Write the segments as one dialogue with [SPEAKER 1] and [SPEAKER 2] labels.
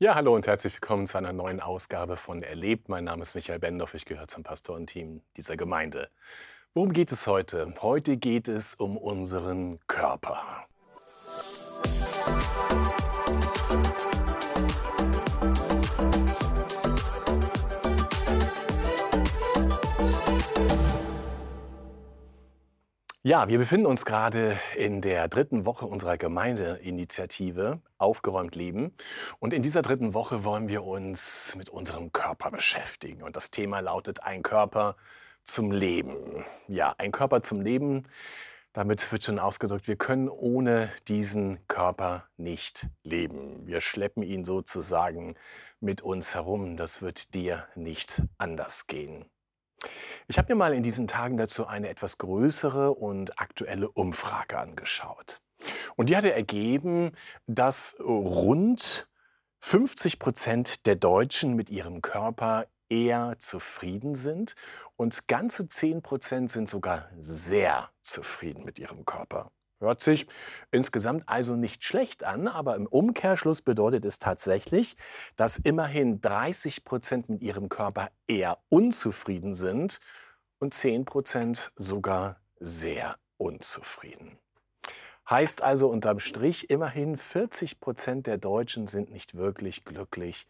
[SPEAKER 1] Ja, hallo und herzlich willkommen zu einer neuen Ausgabe von Erlebt. Mein Name ist Michael Bendorf, ich gehöre zum Pastorenteam dieser Gemeinde. Worum geht es heute? Heute geht es um unseren Körper. Ja, wir befinden uns gerade in der dritten Woche unserer Gemeindeinitiative Aufgeräumt Leben. Und in dieser dritten Woche wollen wir uns mit unserem Körper beschäftigen. Und das Thema lautet Ein Körper zum Leben. Ja, ein Körper zum Leben. Damit wird schon ausgedrückt, wir können ohne diesen Körper nicht leben. Wir schleppen ihn sozusagen mit uns herum. Das wird dir nicht anders gehen. Ich habe mir mal in diesen Tagen dazu eine etwas größere und aktuelle Umfrage angeschaut. Und die hatte ergeben, dass rund 50 Prozent der Deutschen mit ihrem Körper eher zufrieden sind und ganze 10 Prozent sind sogar sehr zufrieden mit ihrem Körper. Hört sich insgesamt also nicht schlecht an, aber im Umkehrschluss bedeutet es tatsächlich, dass immerhin 30 Prozent mit ihrem Körper eher unzufrieden sind und 10 Prozent sogar sehr unzufrieden. Heißt also unterm Strich, immerhin 40 Prozent der Deutschen sind nicht wirklich glücklich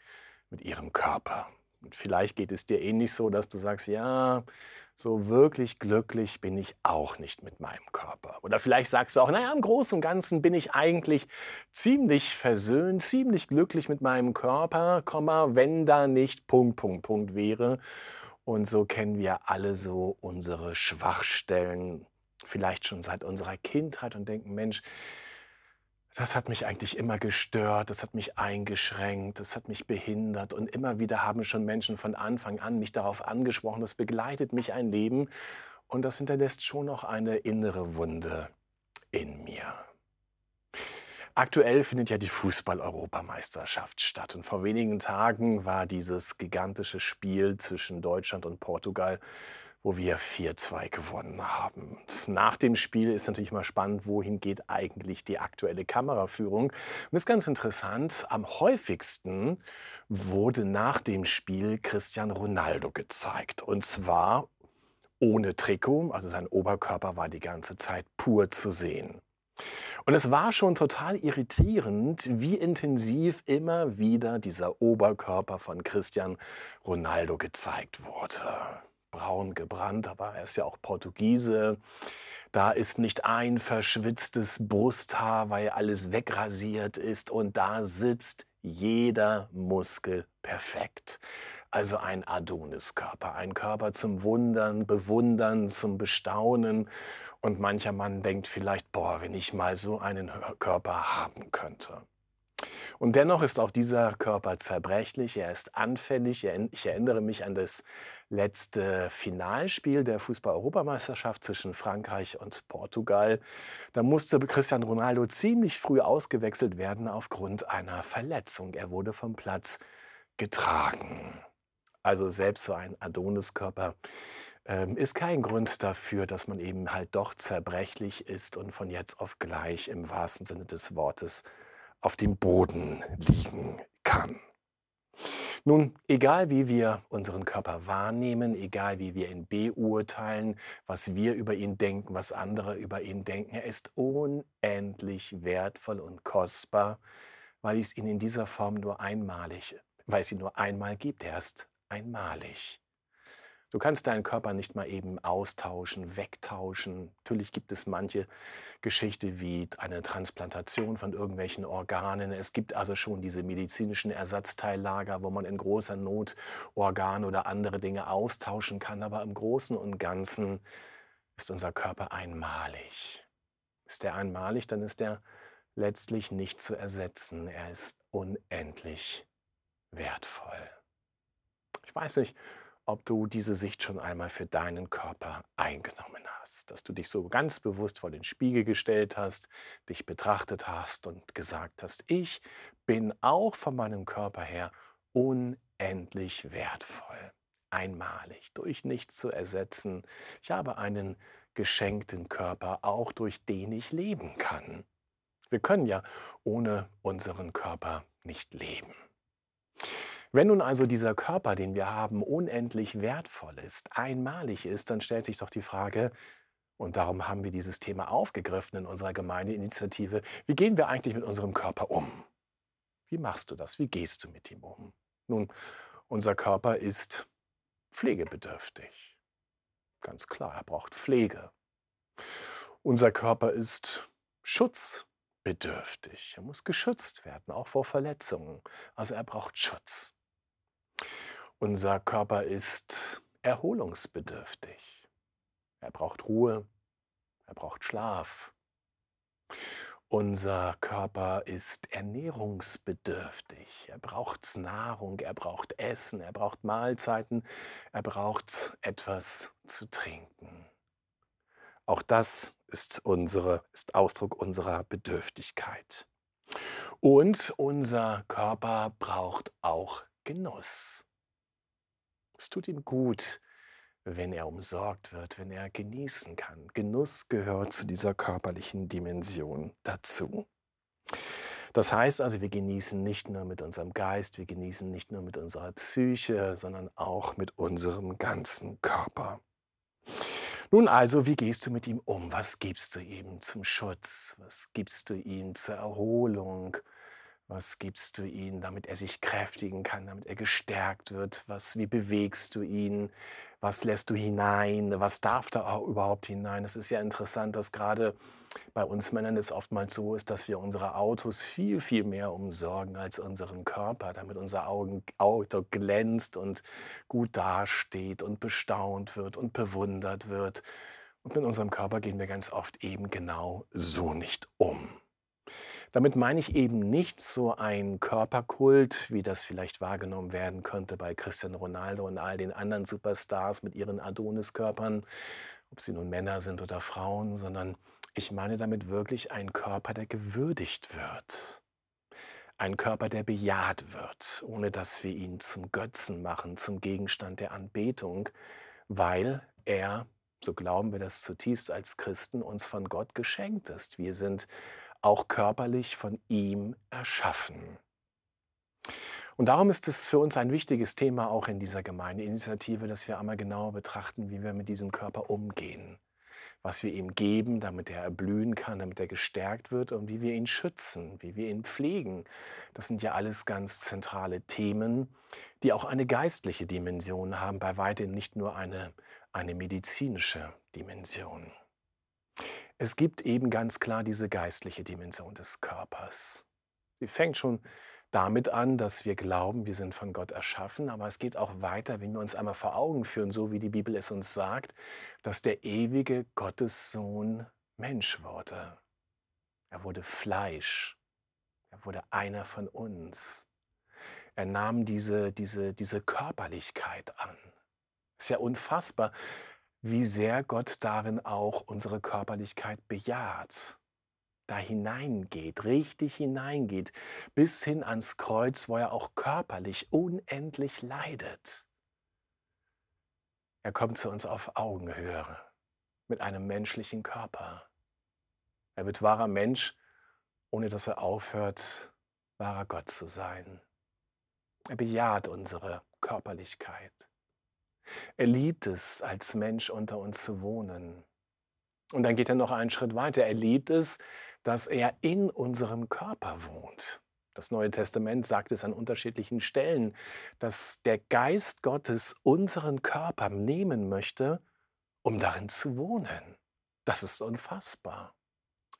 [SPEAKER 1] mit ihrem Körper. Und vielleicht geht es dir ähnlich so, dass du sagst, ja, so wirklich glücklich bin ich auch nicht mit meinem Körper. Oder vielleicht sagst du auch, naja, im Großen und Ganzen bin ich eigentlich ziemlich versöhnt, ziemlich glücklich mit meinem Körper, wenn da nicht Punkt, Punkt, Punkt wäre. Und so kennen wir alle so unsere Schwachstellen, vielleicht schon seit unserer Kindheit und denken, Mensch, das hat mich eigentlich immer gestört, das hat mich eingeschränkt, das hat mich behindert. Und immer wieder haben schon Menschen von Anfang an mich darauf angesprochen, das begleitet mich ein Leben und das hinterlässt schon noch eine innere Wunde in mir. Aktuell findet ja die Fußball-Europameisterschaft statt und vor wenigen Tagen war dieses gigantische Spiel zwischen Deutschland und Portugal wo wir 4-2 gewonnen haben. Und nach dem Spiel ist natürlich mal spannend, wohin geht eigentlich die aktuelle Kameraführung. Und ist ganz interessant, am häufigsten wurde nach dem Spiel Cristiano Ronaldo gezeigt. Und zwar ohne Trikot, also sein Oberkörper war die ganze Zeit pur zu sehen. Und es war schon total irritierend, wie intensiv immer wieder dieser Oberkörper von Cristiano Ronaldo gezeigt wurde braun gebrannt, aber er ist ja auch Portugiese. Da ist nicht ein verschwitztes Brusthaar, weil alles wegrasiert ist und da sitzt jeder Muskel perfekt. Also ein Adoniskörper, ein Körper zum Wundern, Bewundern, zum Bestaunen. Und mancher Mann denkt vielleicht, boah, wenn ich mal so einen Körper haben könnte. Und dennoch ist auch dieser Körper zerbrechlich, er ist anfällig. Ich erinnere mich an das letzte Finalspiel der Fußball-Europameisterschaft zwischen Frankreich und Portugal. Da musste Cristiano Ronaldo ziemlich früh ausgewechselt werden aufgrund einer Verletzung. Er wurde vom Platz getragen. Also selbst so ein Adoniskörper ähm, ist kein Grund dafür, dass man eben halt doch zerbrechlich ist und von jetzt auf gleich im wahrsten Sinne des Wortes auf dem Boden liegen kann. Nun, egal wie wir unseren Körper wahrnehmen, egal wie wir ihn beurteilen, was wir über ihn denken, was andere über ihn denken, er ist unendlich wertvoll und kostbar, weil es ihn in dieser Form nur einmalig, weil es ihn nur einmal gibt. Er ist einmalig. Du kannst deinen Körper nicht mal eben austauschen, wegtauschen. Natürlich gibt es manche Geschichte wie eine Transplantation von irgendwelchen Organen. Es gibt also schon diese medizinischen Ersatzteillager, wo man in großer Not Organe oder andere Dinge austauschen kann. Aber im Großen und Ganzen ist unser Körper einmalig. Ist er einmalig, dann ist er letztlich nicht zu ersetzen. Er ist unendlich wertvoll. Ich weiß nicht, ob du diese Sicht schon einmal für deinen Körper eingenommen hast, dass du dich so ganz bewusst vor den Spiegel gestellt hast, dich betrachtet hast und gesagt hast, ich bin auch von meinem Körper her unendlich wertvoll, einmalig, durch nichts zu ersetzen. Ich habe einen geschenkten Körper, auch durch den ich leben kann. Wir können ja ohne unseren Körper nicht leben. Wenn nun also dieser Körper, den wir haben, unendlich wertvoll ist, einmalig ist, dann stellt sich doch die Frage, und darum haben wir dieses Thema aufgegriffen in unserer Gemeindeinitiative, wie gehen wir eigentlich mit unserem Körper um? Wie machst du das? Wie gehst du mit ihm um? Nun, unser Körper ist pflegebedürftig. Ganz klar, er braucht Pflege. Unser Körper ist schutzbedürftig. Er muss geschützt werden, auch vor Verletzungen. Also er braucht Schutz. Unser Körper ist erholungsbedürftig. Er braucht Ruhe, er braucht Schlaf. Unser Körper ist ernährungsbedürftig. Er braucht Nahrung, er braucht Essen, er braucht Mahlzeiten, er braucht etwas zu trinken. Auch das ist, unsere, ist Ausdruck unserer Bedürftigkeit. Und unser Körper braucht auch Genuss. Es tut ihm gut, wenn er umsorgt wird, wenn er genießen kann. Genuss gehört zu dieser körperlichen Dimension dazu. Das heißt also, wir genießen nicht nur mit unserem Geist, wir genießen nicht nur mit unserer Psyche, sondern auch mit unserem ganzen Körper. Nun also, wie gehst du mit ihm um? Was gibst du ihm zum Schutz? Was gibst du ihm zur Erholung? Was gibst du ihm, damit er sich kräftigen kann, damit er gestärkt wird? Was, wie bewegst du ihn? Was lässt du hinein? Was darf da überhaupt hinein? Es ist ja interessant, dass gerade bei uns Männern es oftmals so ist, dass wir unsere Autos viel, viel mehr umsorgen als unseren Körper, damit unser Auto glänzt und gut dasteht und bestaunt wird und bewundert wird. Und mit unserem Körper gehen wir ganz oft eben genau so nicht um. Damit meine ich eben nicht so ein Körperkult, wie das vielleicht wahrgenommen werden könnte bei Cristiano Ronaldo und all den anderen Superstars mit ihren Adoniskörpern, ob sie nun Männer sind oder Frauen, sondern ich meine damit wirklich einen Körper, der gewürdigt wird. Ein Körper, der bejaht wird, ohne dass wir ihn zum Götzen machen, zum Gegenstand der Anbetung, weil er, so glauben wir das zutiefst als Christen, uns von Gott geschenkt ist. Wir sind auch körperlich von ihm erschaffen. Und darum ist es für uns ein wichtiges Thema auch in dieser Gemeindeinitiative, dass wir einmal genauer betrachten, wie wir mit diesem Körper umgehen, was wir ihm geben, damit er erblühen kann, damit er gestärkt wird und wie wir ihn schützen, wie wir ihn pflegen. Das sind ja alles ganz zentrale Themen, die auch eine geistliche Dimension haben, bei weitem nicht nur eine, eine medizinische Dimension. Es gibt eben ganz klar diese geistliche Dimension des Körpers. Sie fängt schon damit an, dass wir glauben, wir sind von Gott erschaffen, aber es geht auch weiter, wenn wir uns einmal vor Augen führen, so wie die Bibel es uns sagt, dass der ewige Gottessohn Mensch wurde. Er wurde Fleisch. Er wurde einer von uns. Er nahm diese, diese, diese Körperlichkeit an. Ist ja unfassbar wie sehr Gott darin auch unsere Körperlichkeit bejaht, da hineingeht, richtig hineingeht, bis hin ans Kreuz, wo er auch körperlich unendlich leidet. Er kommt zu uns auf Augenhöhe mit einem menschlichen Körper. Er wird wahrer Mensch, ohne dass er aufhört, wahrer Gott zu sein. Er bejaht unsere Körperlichkeit. Er liebt es, als Mensch unter uns zu wohnen. Und dann geht er noch einen Schritt weiter. Er liebt es, dass er in unserem Körper wohnt. Das Neue Testament sagt es an unterschiedlichen Stellen, dass der Geist Gottes unseren Körper nehmen möchte, um darin zu wohnen. Das ist unfassbar.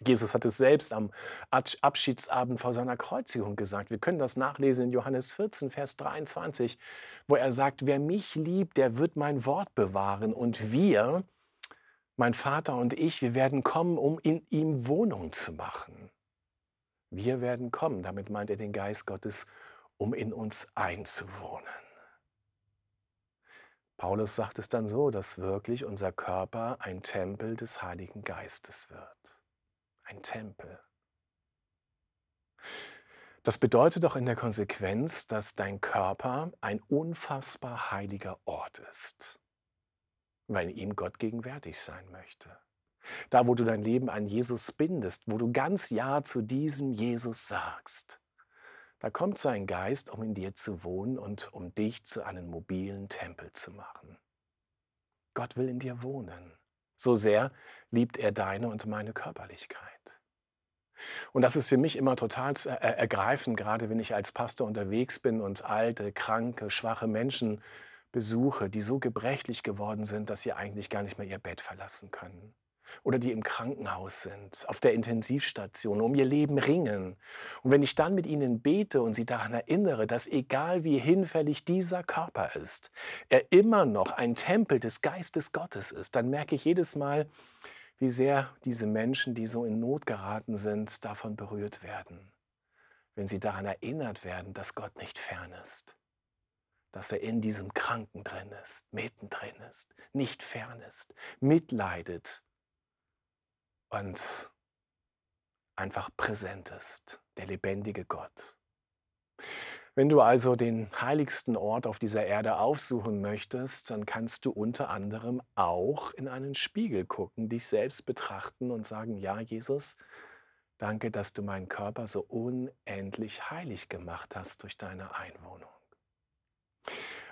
[SPEAKER 1] Jesus hat es selbst am Abschiedsabend vor seiner Kreuzigung gesagt. Wir können das nachlesen in Johannes 14, Vers 23, wo er sagt, wer mich liebt, der wird mein Wort bewahren und wir, mein Vater und ich, wir werden kommen, um in ihm Wohnung zu machen. Wir werden kommen, damit meint er den Geist Gottes, um in uns einzuwohnen. Paulus sagt es dann so, dass wirklich unser Körper ein Tempel des Heiligen Geistes wird ein Tempel. Das bedeutet doch in der Konsequenz, dass dein Körper ein unfassbar heiliger Ort ist, weil ihm Gott gegenwärtig sein möchte. Da, wo du dein Leben an Jesus bindest, wo du ganz Ja zu diesem Jesus sagst, Da kommt sein Geist, um in dir zu wohnen und um dich zu einem mobilen Tempel zu machen. Gott will in dir wohnen. So sehr liebt er deine und meine Körperlichkeit. Und das ist für mich immer total ergreifend, gerade wenn ich als Pastor unterwegs bin und alte, kranke, schwache Menschen besuche, die so gebrechlich geworden sind, dass sie eigentlich gar nicht mehr ihr Bett verlassen können. Oder die im Krankenhaus sind, auf der Intensivstation, um ihr Leben ringen. Und wenn ich dann mit ihnen bete und sie daran erinnere, dass egal wie hinfällig dieser Körper ist, er immer noch ein Tempel des Geistes Gottes ist, dann merke ich jedes Mal, wie sehr diese Menschen, die so in Not geraten sind, davon berührt werden, wenn sie daran erinnert werden, dass Gott nicht fern ist, dass er in diesem Kranken drin ist, mittendrin ist, nicht fern ist, mitleidet und einfach präsent ist, der lebendige Gott. Wenn du also den heiligsten Ort auf dieser Erde aufsuchen möchtest, dann kannst du unter anderem auch in einen Spiegel gucken, dich selbst betrachten und sagen, ja Jesus, danke, dass du meinen Körper so unendlich heilig gemacht hast durch deine Einwohnung.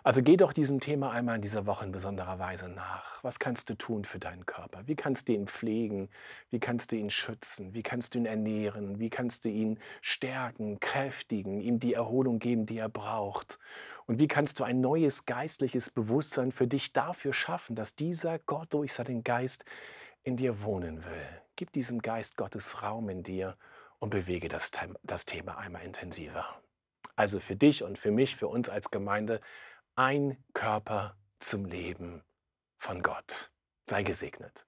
[SPEAKER 1] Also geh doch diesem Thema einmal in dieser Woche in besonderer Weise nach. Was kannst du tun für deinen Körper? Wie kannst du ihn pflegen? Wie kannst du ihn schützen? Wie kannst du ihn ernähren? Wie kannst du ihn stärken, kräftigen, ihm die Erholung geben, die er braucht? Und wie kannst du ein neues geistliches Bewusstsein für dich dafür schaffen, dass dieser Gott durch seinen Geist in dir wohnen will? Gib diesem Geist Gottes Raum in dir und bewege das, Thema einmal intensiver. Also für dich und für mich, für uns als Gemeinde, ein Körper zum Leben von Gott. Sei gesegnet.